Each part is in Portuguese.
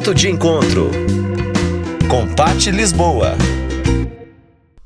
Ponto de Encontro com Pati Lisboa.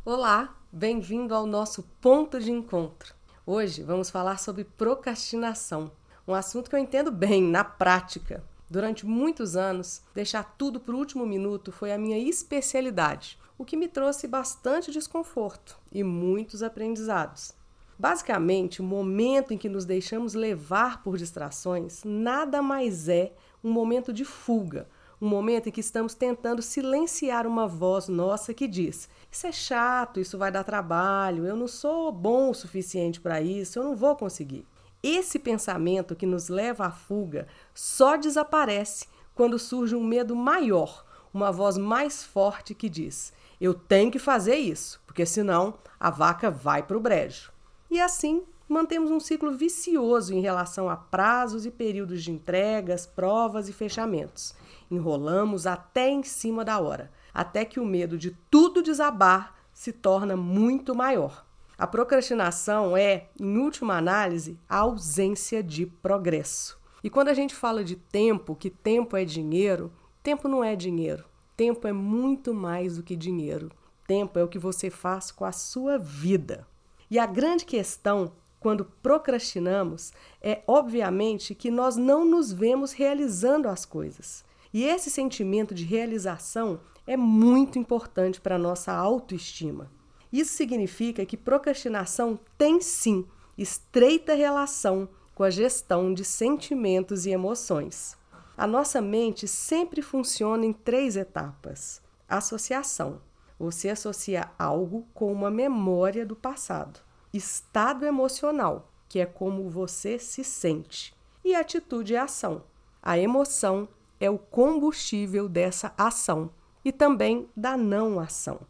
Olá, bem-vindo ao nosso Ponto de Encontro. Hoje vamos falar sobre procrastinação, um assunto que eu entendo bem na prática. Durante muitos anos, deixar tudo para o último minuto foi a minha especialidade, o que me trouxe bastante desconforto e muitos aprendizados. Basicamente, o momento em que nos deixamos levar por distrações nada mais é um momento de fuga, um momento em que estamos tentando silenciar uma voz nossa que diz: Isso é chato, isso vai dar trabalho, eu não sou bom o suficiente para isso, eu não vou conseguir. Esse pensamento que nos leva à fuga só desaparece quando surge um medo maior, uma voz mais forte que diz: Eu tenho que fazer isso, porque senão a vaca vai para o brejo. E assim mantemos um ciclo vicioso em relação a prazos e períodos de entregas, provas e fechamentos. Enrolamos até em cima da hora, até que o medo de tudo desabar se torna muito maior. A procrastinação é, em última análise, a ausência de progresso. E quando a gente fala de tempo, que tempo é dinheiro, tempo não é dinheiro. Tempo é muito mais do que dinheiro. Tempo é o que você faz com a sua vida. E a grande questão quando procrastinamos é, obviamente, que nós não nos vemos realizando as coisas. E esse sentimento de realização é muito importante para a nossa autoestima. Isso significa que procrastinação tem sim estreita relação com a gestão de sentimentos e emoções. A nossa mente sempre funciona em três etapas: associação. Você associa algo com uma memória do passado estado emocional, que é como você se sente, e atitude é ação. A emoção é o combustível dessa ação e também da não ação.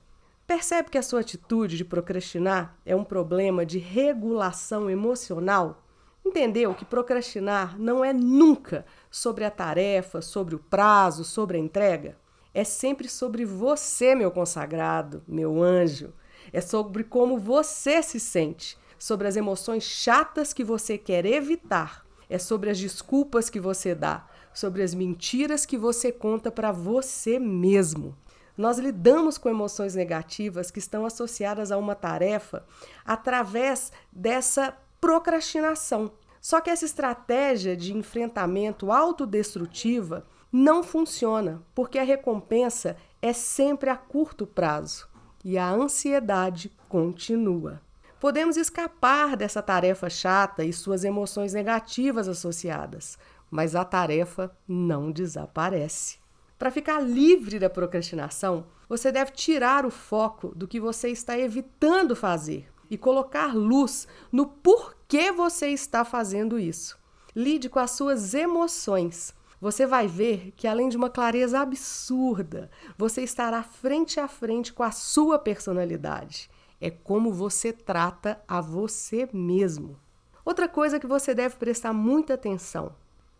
Percebe que a sua atitude de procrastinar é um problema de regulação emocional? Entendeu que procrastinar não é nunca sobre a tarefa, sobre o prazo, sobre a entrega? É sempre sobre você, meu consagrado, meu anjo. É sobre como você se sente, sobre as emoções chatas que você quer evitar. É sobre as desculpas que você dá, sobre as mentiras que você conta para você mesmo. Nós lidamos com emoções negativas que estão associadas a uma tarefa através dessa procrastinação. Só que essa estratégia de enfrentamento autodestrutiva não funciona, porque a recompensa é sempre a curto prazo e a ansiedade continua. Podemos escapar dessa tarefa chata e suas emoções negativas associadas, mas a tarefa não desaparece. Para ficar livre da procrastinação, você deve tirar o foco do que você está evitando fazer e colocar luz no porquê você está fazendo isso. Lide com as suas emoções você vai ver que, além de uma clareza absurda, você estará frente a frente com a sua personalidade. É como você trata a você mesmo. Outra coisa que você deve prestar muita atenção: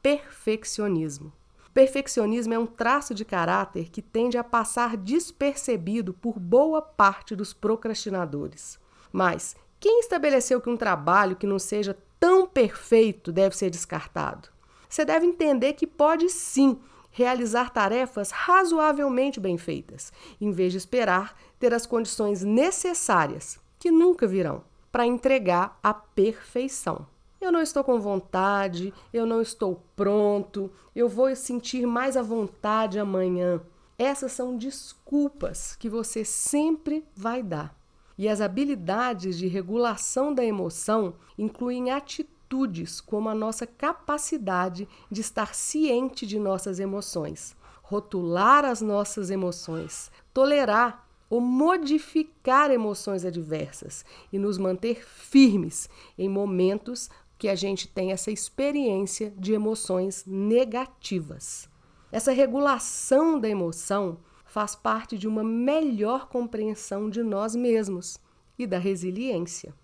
perfeccionismo. Perfeccionismo é um traço de caráter que tende a passar despercebido por boa parte dos procrastinadores. Mas quem estabeleceu que um trabalho que não seja tão perfeito deve ser descartado? você deve entender que pode sim realizar tarefas razoavelmente bem feitas, em vez de esperar ter as condições necessárias, que nunca virão, para entregar a perfeição. Eu não estou com vontade, eu não estou pronto, eu vou sentir mais à vontade amanhã. Essas são desculpas que você sempre vai dar. E as habilidades de regulação da emoção incluem atitudes como a nossa capacidade de estar ciente de nossas emoções, rotular as nossas emoções, tolerar ou modificar emoções adversas e nos manter firmes em momentos que a gente tem essa experiência de emoções negativas. Essa regulação da emoção faz parte de uma melhor compreensão de nós mesmos e da resiliência.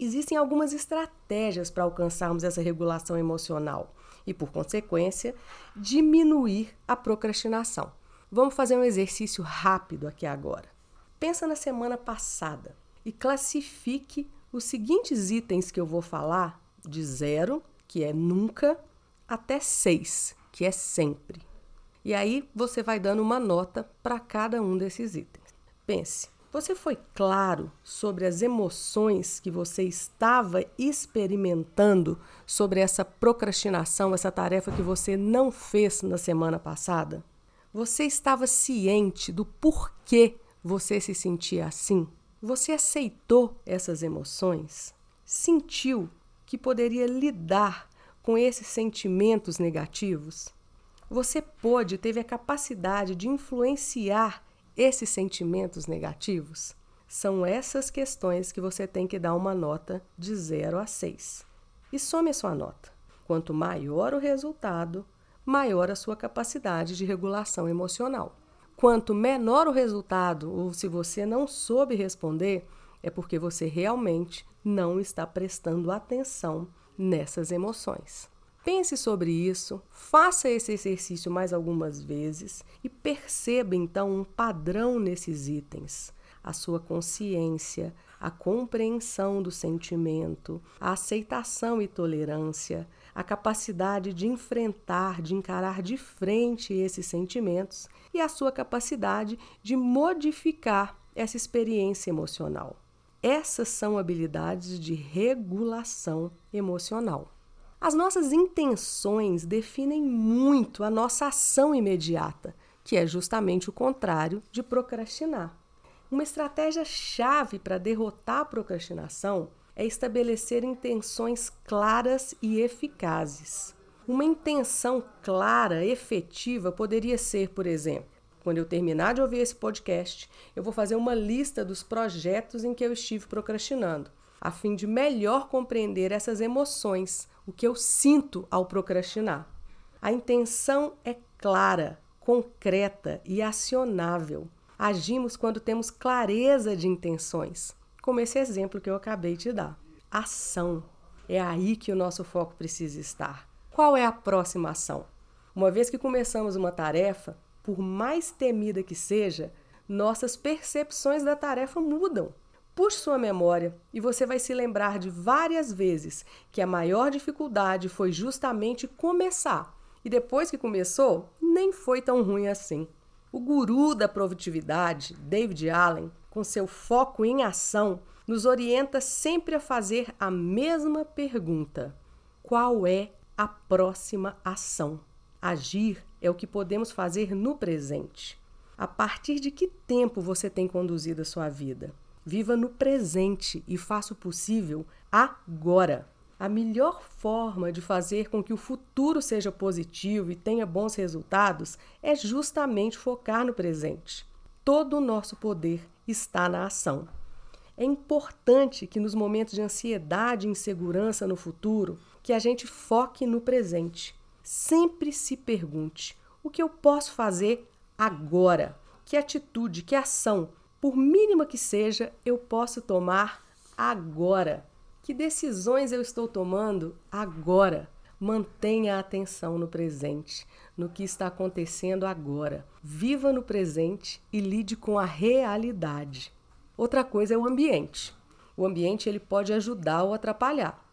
Existem algumas estratégias para alcançarmos essa regulação emocional e, por consequência, diminuir a procrastinação. Vamos fazer um exercício rápido aqui agora. Pensa na semana passada e classifique os seguintes itens que eu vou falar de zero, que é nunca, até seis, que é sempre. E aí você vai dando uma nota para cada um desses itens. Pense, você foi claro sobre as emoções que você estava experimentando sobre essa procrastinação, essa tarefa que você não fez na semana passada? Você estava ciente do porquê você se sentia assim? Você aceitou essas emoções? Sentiu que poderia lidar com esses sentimentos negativos? Você pôde, teve a capacidade de influenciar esses sentimentos negativos? São essas questões que você tem que dar uma nota de 0 a 6. E some a sua nota. Quanto maior o resultado, maior a sua capacidade de regulação emocional. Quanto menor o resultado, ou se você não soube responder, é porque você realmente não está prestando atenção nessas emoções. Pense sobre isso, faça esse exercício mais algumas vezes e perceba então um padrão nesses itens. A sua consciência, a compreensão do sentimento, a aceitação e tolerância, a capacidade de enfrentar, de encarar de frente esses sentimentos e a sua capacidade de modificar essa experiência emocional. Essas são habilidades de regulação emocional. As nossas intenções definem muito a nossa ação imediata, que é justamente o contrário de procrastinar. Uma estratégia chave para derrotar a procrastinação é estabelecer intenções claras e eficazes. Uma intenção clara, efetiva, poderia ser, por exemplo, quando eu terminar de ouvir esse podcast, eu vou fazer uma lista dos projetos em que eu estive procrastinando a fim de melhor compreender essas emoções, o que eu sinto ao procrastinar. A intenção é clara, concreta e acionável. Agimos quando temos clareza de intenções, como esse exemplo que eu acabei de dar. Ação. É aí que o nosso foco precisa estar. Qual é a próxima ação? Uma vez que começamos uma tarefa, por mais temida que seja, nossas percepções da tarefa mudam. Puxe sua memória e você vai se lembrar de várias vezes que a maior dificuldade foi justamente começar. E depois que começou, nem foi tão ruim assim. O guru da produtividade, David Allen, com seu foco em ação, nos orienta sempre a fazer a mesma pergunta: qual é a próxima ação? Agir é o que podemos fazer no presente. A partir de que tempo você tem conduzido a sua vida? Viva no presente e faça o possível agora. A melhor forma de fazer com que o futuro seja positivo e tenha bons resultados é justamente focar no presente. Todo o nosso poder está na ação. É importante que nos momentos de ansiedade e insegurança no futuro, que a gente foque no presente. Sempre se pergunte: o que eu posso fazer agora? Que atitude, que ação por mínima que seja, eu posso tomar agora. Que decisões eu estou tomando agora? Mantenha a atenção no presente, no que está acontecendo agora. Viva no presente e lide com a realidade. Outra coisa é o ambiente. O ambiente ele pode ajudar ou atrapalhar.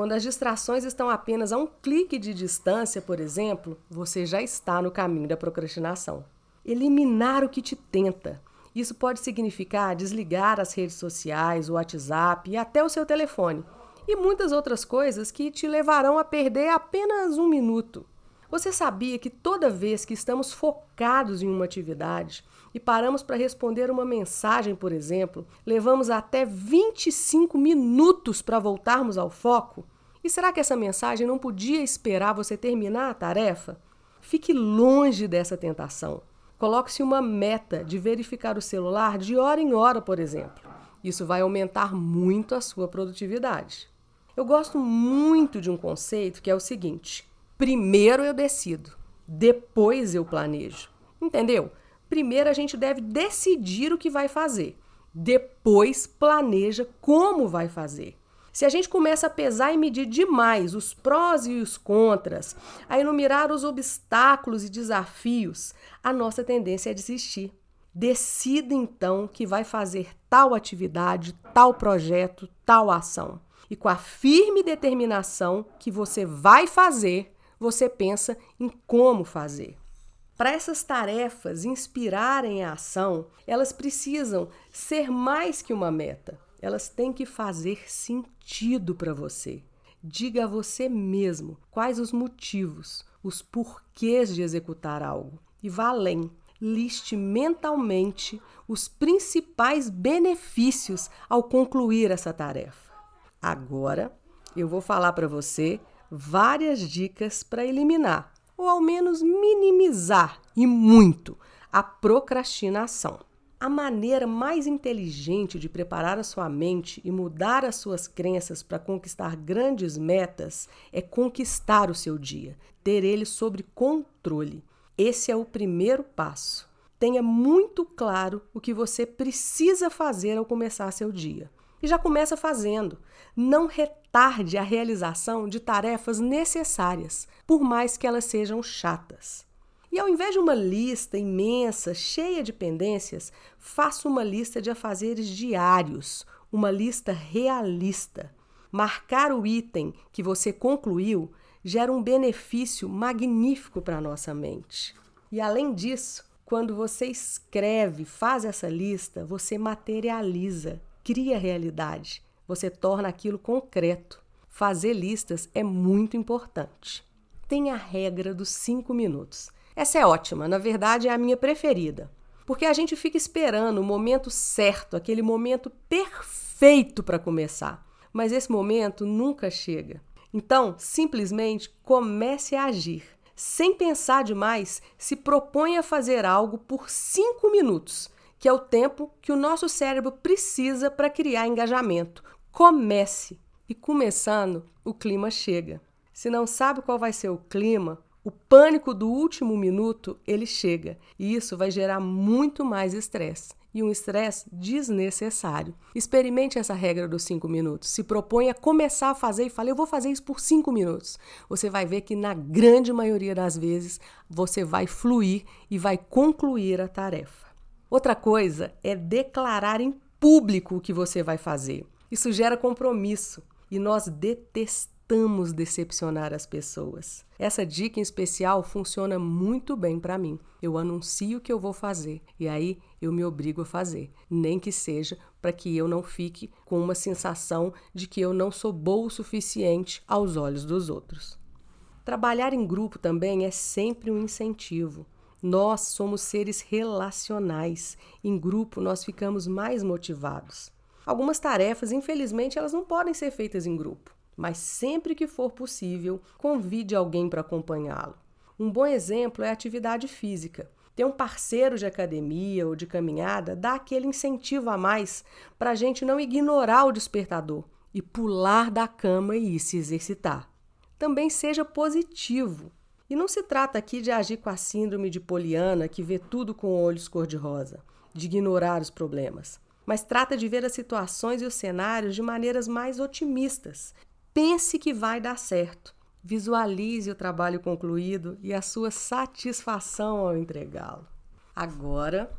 Quando as distrações estão apenas a um clique de distância, por exemplo, você já está no caminho da procrastinação. Eliminar o que te tenta, isso pode significar desligar as redes sociais, o WhatsApp e até o seu telefone, e muitas outras coisas que te levarão a perder apenas um minuto. Você sabia que toda vez que estamos focados em uma atividade e paramos para responder uma mensagem, por exemplo, levamos até 25 minutos para voltarmos ao foco? E será que essa mensagem não podia esperar você terminar a tarefa? Fique longe dessa tentação. Coloque-se uma meta de verificar o celular de hora em hora, por exemplo. Isso vai aumentar muito a sua produtividade. Eu gosto muito de um conceito que é o seguinte: primeiro eu decido, depois eu planejo. Entendeu? Primeiro a gente deve decidir o que vai fazer, depois planeja como vai fazer. Se a gente começa a pesar e medir demais os prós e os contras, a enumerar os obstáculos e desafios, a nossa tendência é desistir. Decida então que vai fazer tal atividade, tal projeto, tal ação. E com a firme determinação que você vai fazer, você pensa em como fazer. Para essas tarefas inspirarem a ação, elas precisam ser mais que uma meta. Elas têm que fazer sentido para você. Diga a você mesmo quais os motivos, os porquês de executar algo. E vá além. Liste mentalmente os principais benefícios ao concluir essa tarefa. Agora, eu vou falar para você várias dicas para eliminar, ou ao menos minimizar e muito, a procrastinação. A maneira mais inteligente de preparar a sua mente e mudar as suas crenças para conquistar grandes metas é conquistar o seu dia, ter ele sob controle. Esse é o primeiro passo. Tenha muito claro o que você precisa fazer ao começar seu dia. E já começa fazendo. Não retarde a realização de tarefas necessárias, por mais que elas sejam chatas. E ao invés de uma lista imensa, cheia de pendências, faça uma lista de afazeres diários, uma lista realista. Marcar o item que você concluiu gera um benefício magnífico para a nossa mente. E além disso, quando você escreve, faz essa lista, você materializa, cria realidade, você torna aquilo concreto. Fazer listas é muito importante. Tem a regra dos cinco minutos. Essa é ótima, na verdade é a minha preferida. Porque a gente fica esperando o momento certo, aquele momento perfeito para começar. Mas esse momento nunca chega. Então, simplesmente comece a agir. Sem pensar demais, se propõe a fazer algo por cinco minutos, que é o tempo que o nosso cérebro precisa para criar engajamento. Comece! E começando, o clima chega. Se não sabe qual vai ser o clima, o pânico do último minuto, ele chega, e isso vai gerar muito mais estresse e um estresse desnecessário. Experimente essa regra dos cinco minutos. Se propõe a começar a fazer e fale, eu vou fazer isso por cinco minutos. Você vai ver que na grande maioria das vezes você vai fluir e vai concluir a tarefa. Outra coisa é declarar em público o que você vai fazer. Isso gera compromisso e nós detestamos decepcionar as pessoas. Essa dica em especial funciona muito bem para mim. Eu anuncio o que eu vou fazer e aí eu me obrigo a fazer, nem que seja para que eu não fique com uma sensação de que eu não sou boa o suficiente aos olhos dos outros. Trabalhar em grupo também é sempre um incentivo. Nós somos seres relacionais. Em grupo nós ficamos mais motivados. Algumas tarefas, infelizmente, elas não podem ser feitas em grupo mas sempre que for possível, convide alguém para acompanhá-lo. Um bom exemplo é a atividade física. Ter um parceiro de academia ou de caminhada dá aquele incentivo a mais para a gente não ignorar o despertador e pular da cama e ir se exercitar. Também seja positivo. E não se trata aqui de agir com a síndrome de Poliana, que vê tudo com olhos cor-de-rosa, de ignorar os problemas mas trata de ver as situações e os cenários de maneiras mais otimistas, Pense que vai dar certo. Visualize o trabalho concluído e a sua satisfação ao entregá-lo. Agora,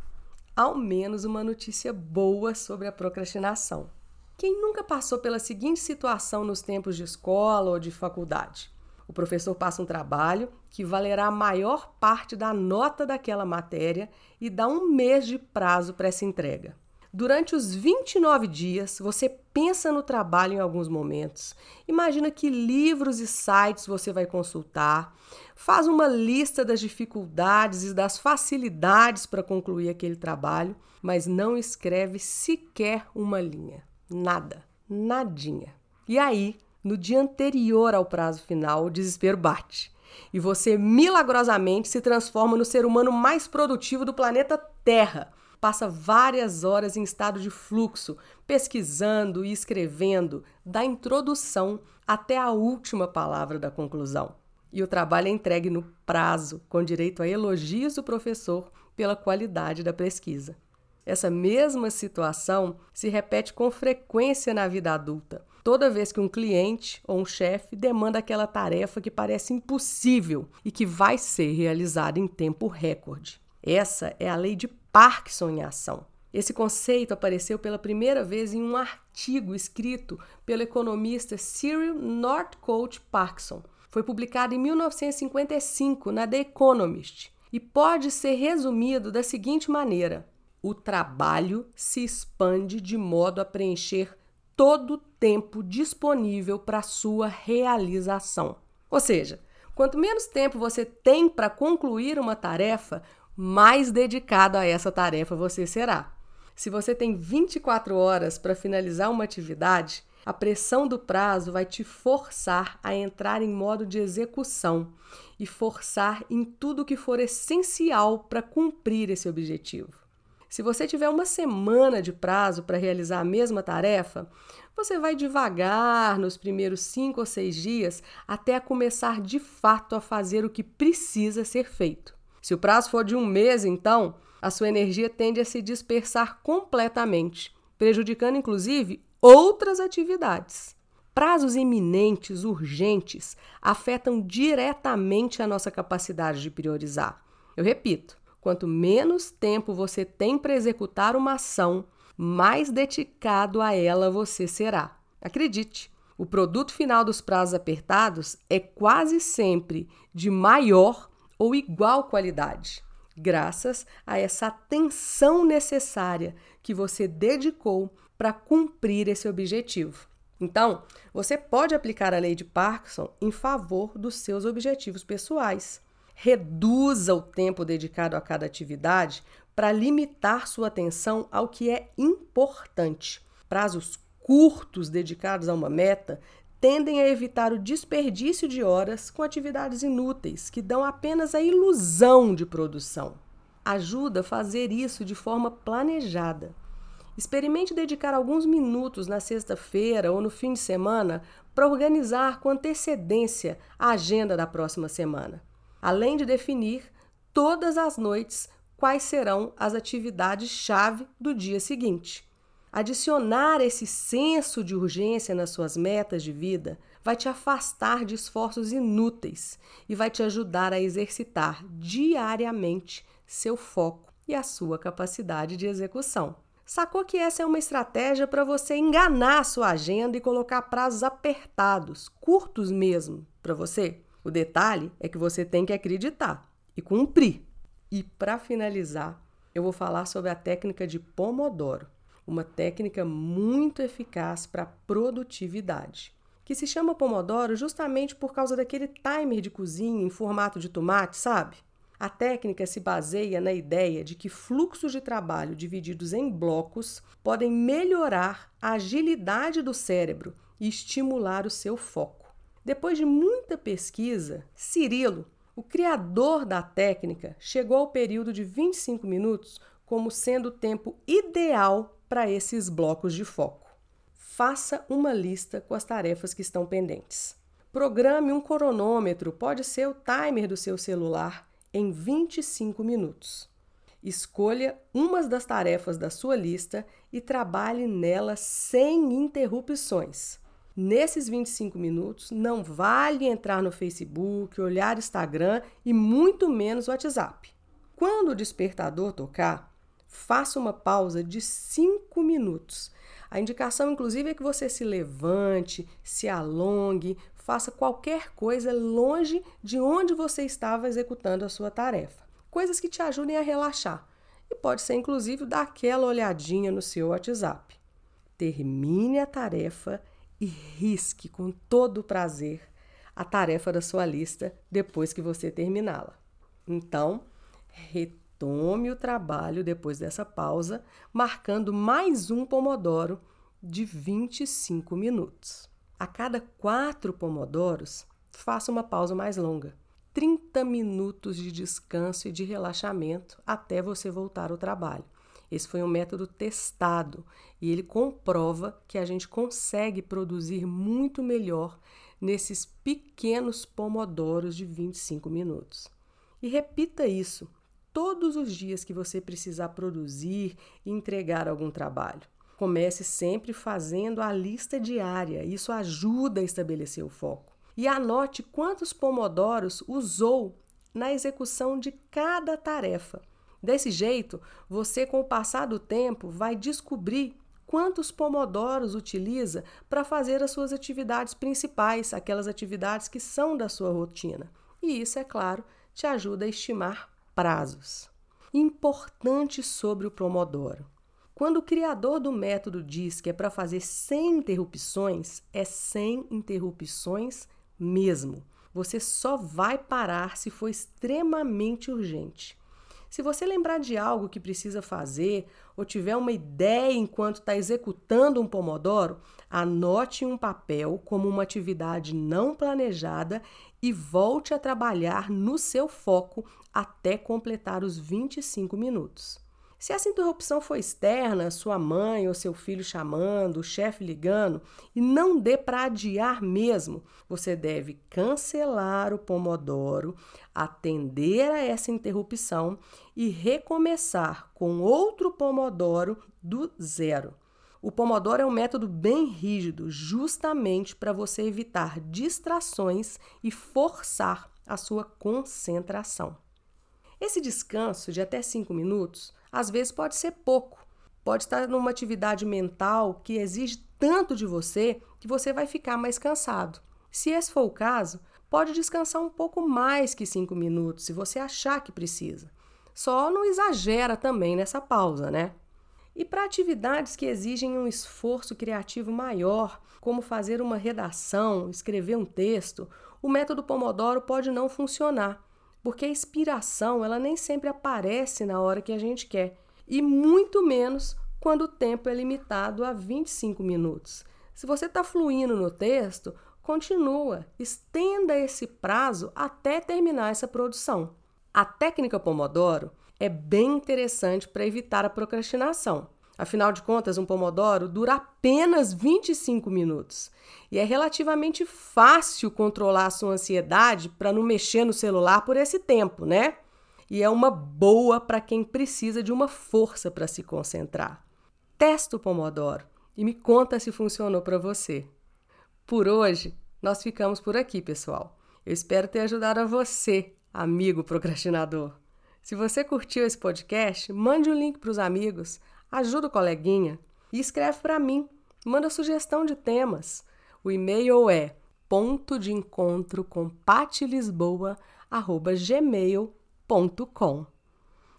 ao menos uma notícia boa sobre a procrastinação. Quem nunca passou pela seguinte situação nos tempos de escola ou de faculdade? O professor passa um trabalho que valerá a maior parte da nota daquela matéria e dá um mês de prazo para essa entrega. Durante os 29 dias, você pensa no trabalho em alguns momentos. Imagina que livros e sites você vai consultar. Faz uma lista das dificuldades e das facilidades para concluir aquele trabalho, mas não escreve sequer uma linha. Nada, nadinha. E aí, no dia anterior ao prazo final, o desespero bate. E você milagrosamente se transforma no ser humano mais produtivo do planeta Terra passa várias horas em estado de fluxo, pesquisando e escrevendo, da introdução até a última palavra da conclusão. E o trabalho é entregue no prazo, com direito a elogios do professor pela qualidade da pesquisa. Essa mesma situação se repete com frequência na vida adulta. Toda vez que um cliente ou um chefe demanda aquela tarefa que parece impossível e que vai ser realizada em tempo recorde. Essa é a lei de Parkinson em ação. Esse conceito apareceu pela primeira vez em um artigo escrito pelo economista Cyril Northcote Parkinson. Foi publicado em 1955 na The Economist e pode ser resumido da seguinte maneira: o trabalho se expande de modo a preencher todo o tempo disponível para sua realização. Ou seja, quanto menos tempo você tem para concluir uma tarefa, mais dedicado a essa tarefa você será. Se você tem 24 horas para finalizar uma atividade, a pressão do prazo vai te forçar a entrar em modo de execução e forçar em tudo que for essencial para cumprir esse objetivo. Se você tiver uma semana de prazo para realizar a mesma tarefa, você vai devagar nos primeiros cinco ou seis dias até começar de fato a fazer o que precisa ser feito. Se o prazo for de um mês, então, a sua energia tende a se dispersar completamente, prejudicando inclusive outras atividades. Prazos iminentes, urgentes, afetam diretamente a nossa capacidade de priorizar. Eu repito, Quanto menos tempo você tem para executar uma ação, mais dedicado a ela você será. Acredite, o produto final dos prazos apertados é quase sempre de maior ou igual qualidade, graças a essa atenção necessária que você dedicou para cumprir esse objetivo. Então, você pode aplicar a lei de Parkinson em favor dos seus objetivos pessoais. Reduza o tempo dedicado a cada atividade para limitar sua atenção ao que é importante. Prazos curtos dedicados a uma meta tendem a evitar o desperdício de horas com atividades inúteis que dão apenas a ilusão de produção. Ajuda a fazer isso de forma planejada. Experimente dedicar alguns minutos na sexta-feira ou no fim de semana para organizar com antecedência a agenda da próxima semana além de definir todas as noites quais serão as atividades-chave do dia seguinte. Adicionar esse senso de urgência nas suas metas de vida vai te afastar de esforços inúteis e vai te ajudar a exercitar diariamente seu foco e a sua capacidade de execução. Sacou que essa é uma estratégia para você enganar a sua agenda e colocar prazos apertados, curtos mesmo, para você? O detalhe é que você tem que acreditar e cumprir. E para finalizar, eu vou falar sobre a técnica de Pomodoro, uma técnica muito eficaz para produtividade, que se chama Pomodoro justamente por causa daquele timer de cozinha em formato de tomate, sabe? A técnica se baseia na ideia de que fluxos de trabalho divididos em blocos podem melhorar a agilidade do cérebro e estimular o seu foco. Depois de muita pesquisa, Cirilo, o criador da técnica, chegou ao período de 25 minutos como sendo o tempo ideal para esses blocos de foco. Faça uma lista com as tarefas que estão pendentes. Programe um cronômetro, pode ser o timer do seu celular, em 25 minutos. Escolha umas das tarefas da sua lista e trabalhe nela sem interrupções. Nesses 25 minutos, não vale entrar no Facebook, olhar Instagram e muito menos WhatsApp. Quando o despertador tocar, faça uma pausa de 5 minutos. A indicação, inclusive, é que você se levante, se alongue, faça qualquer coisa longe de onde você estava executando a sua tarefa. Coisas que te ajudem a relaxar. E pode ser, inclusive, dar aquela olhadinha no seu WhatsApp. Termine a tarefa e risque com todo prazer a tarefa da sua lista depois que você terminá-la. Então, retome o trabalho depois dessa pausa, marcando mais um pomodoro de 25 minutos. A cada quatro pomodoros, faça uma pausa mais longa. 30 minutos de descanso e de relaxamento até você voltar ao trabalho. Esse foi um método testado e ele comprova que a gente consegue produzir muito melhor nesses pequenos pomodoros de 25 minutos. E repita isso todos os dias que você precisar produzir e entregar algum trabalho. Comece sempre fazendo a lista diária, isso ajuda a estabelecer o foco. E anote quantos pomodoros usou na execução de cada tarefa. Desse jeito, você, com o passar do tempo, vai descobrir quantos pomodoros utiliza para fazer as suas atividades principais, aquelas atividades que são da sua rotina. E isso, é claro, te ajuda a estimar prazos. Importante sobre o Pomodoro. Quando o criador do método diz que é para fazer sem interrupções, é sem interrupções mesmo. Você só vai parar se for extremamente urgente. Se você lembrar de algo que precisa fazer ou tiver uma ideia enquanto está executando um Pomodoro, anote um papel como uma atividade não planejada e volte a trabalhar no seu foco até completar os 25 minutos. Se essa interrupção for externa, sua mãe ou seu filho chamando, o chefe ligando, e não dê para adiar mesmo, você deve cancelar o Pomodoro, atender a essa interrupção e recomeçar com outro Pomodoro do zero. O Pomodoro é um método bem rígido, justamente para você evitar distrações e forçar a sua concentração. Esse descanso de até 5 minutos às vezes pode ser pouco. Pode estar numa atividade mental que exige tanto de você que você vai ficar mais cansado. Se esse for o caso, pode descansar um pouco mais que cinco minutos, se você achar que precisa. Só não exagera também nessa pausa, né? E para atividades que exigem um esforço criativo maior, como fazer uma redação, escrever um texto, o método Pomodoro pode não funcionar porque a inspiração ela nem sempre aparece na hora que a gente quer, e muito menos quando o tempo é limitado a 25 minutos. Se você está fluindo no texto, continua, estenda esse prazo até terminar essa produção. A técnica Pomodoro é bem interessante para evitar a procrastinação. Afinal de contas, um Pomodoro dura apenas 25 minutos e é relativamente fácil controlar a sua ansiedade para não mexer no celular por esse tempo, né? E é uma boa para quem precisa de uma força para se concentrar. Testa o Pomodoro e me conta se funcionou para você. Por hoje, nós ficamos por aqui, pessoal. Eu espero ter ajudado a você, amigo procrastinador. Se você curtiu esse podcast, mande o um link para os amigos ajuda o coleguinha e escreve para mim, manda sugestão de temas. O e-mail é ponto de encontro com gmail.com.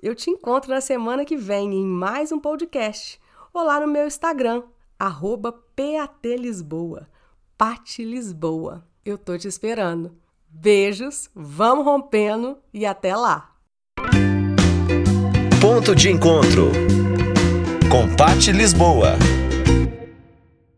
Eu te encontro na semana que vem em mais um podcast ou lá no meu Instagram, patlisboa, Pati Lisboa. Eu tô te esperando. Beijos, vamos rompendo e até lá! Ponto de encontro com Pati Lisboa.